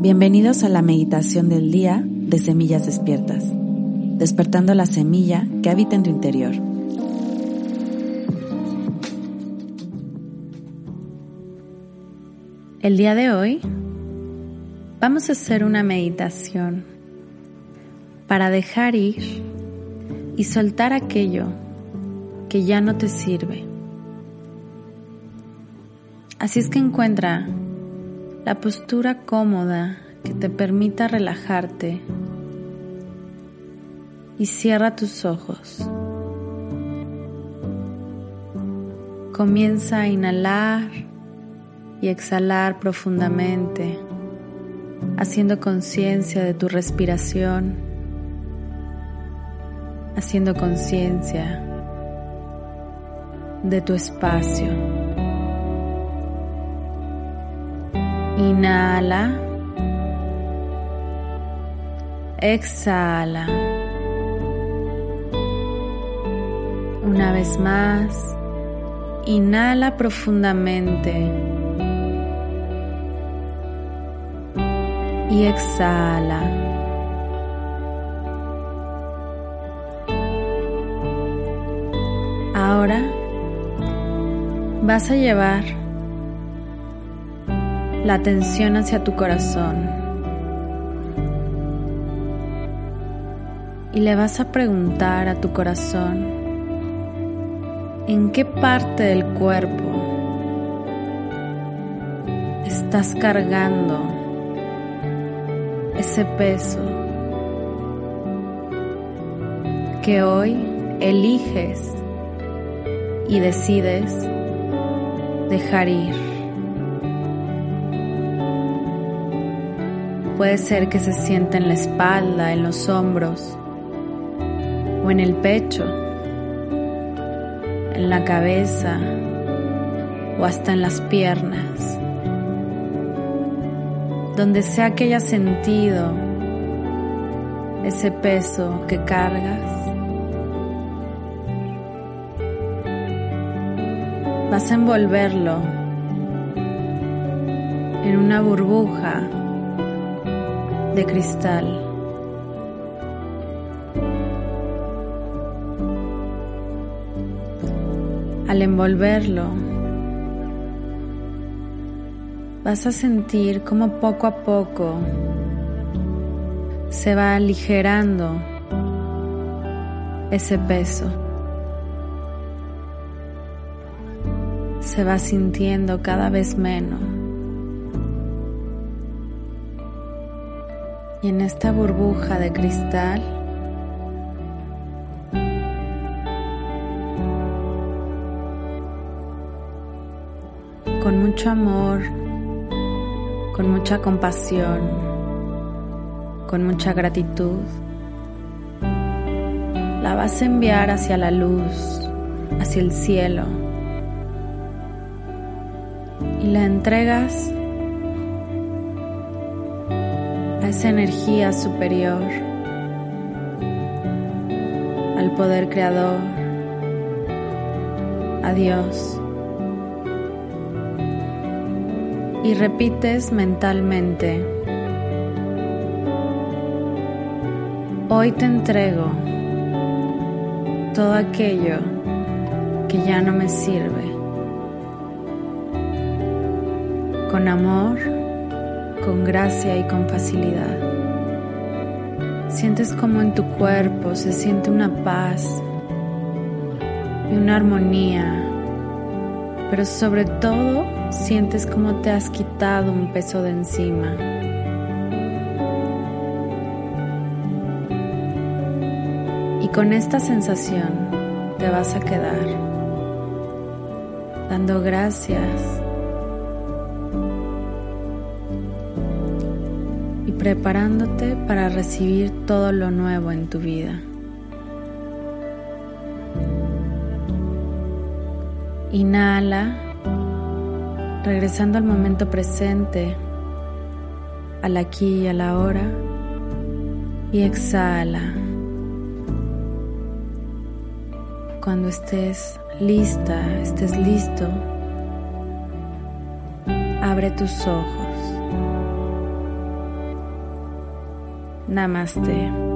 Bienvenidos a la meditación del día de Semillas Despiertas, despertando la semilla que habita en tu interior. El día de hoy vamos a hacer una meditación para dejar ir y soltar aquello que ya no te sirve. Así es que encuentra la postura cómoda que te permita relajarte y cierra tus ojos. Comienza a inhalar y exhalar profundamente, haciendo conciencia de tu respiración, haciendo conciencia de tu espacio. Inhala. Exhala. Una vez más, inhala profundamente. Y exhala. Ahora vas a llevar la atención hacia tu corazón. Y le vas a preguntar a tu corazón en qué parte del cuerpo estás cargando ese peso que hoy eliges y decides dejar ir. Puede ser que se sienta en la espalda, en los hombros o en el pecho, en la cabeza o hasta en las piernas. Donde sea que haya sentido ese peso que cargas, vas a envolverlo en una burbuja de cristal. Al envolverlo, vas a sentir como poco a poco se va aligerando ese peso. Se va sintiendo cada vez menos. Y en esta burbuja de cristal con mucho amor, con mucha compasión, con mucha gratitud, la vas a enviar hacia la luz, hacia el cielo. Y la entregas esa energía superior, al poder creador, a Dios. Y repites mentalmente, hoy te entrego todo aquello que ya no me sirve. Con amor, con gracia y con facilidad. Sientes como en tu cuerpo se siente una paz y una armonía, pero sobre todo sientes como te has quitado un peso de encima. Y con esta sensación te vas a quedar dando gracias preparándote para recibir todo lo nuevo en tu vida. Inhala, regresando al momento presente, al aquí y a la hora, y exhala. Cuando estés lista, estés listo, abre tus ojos. Namaste.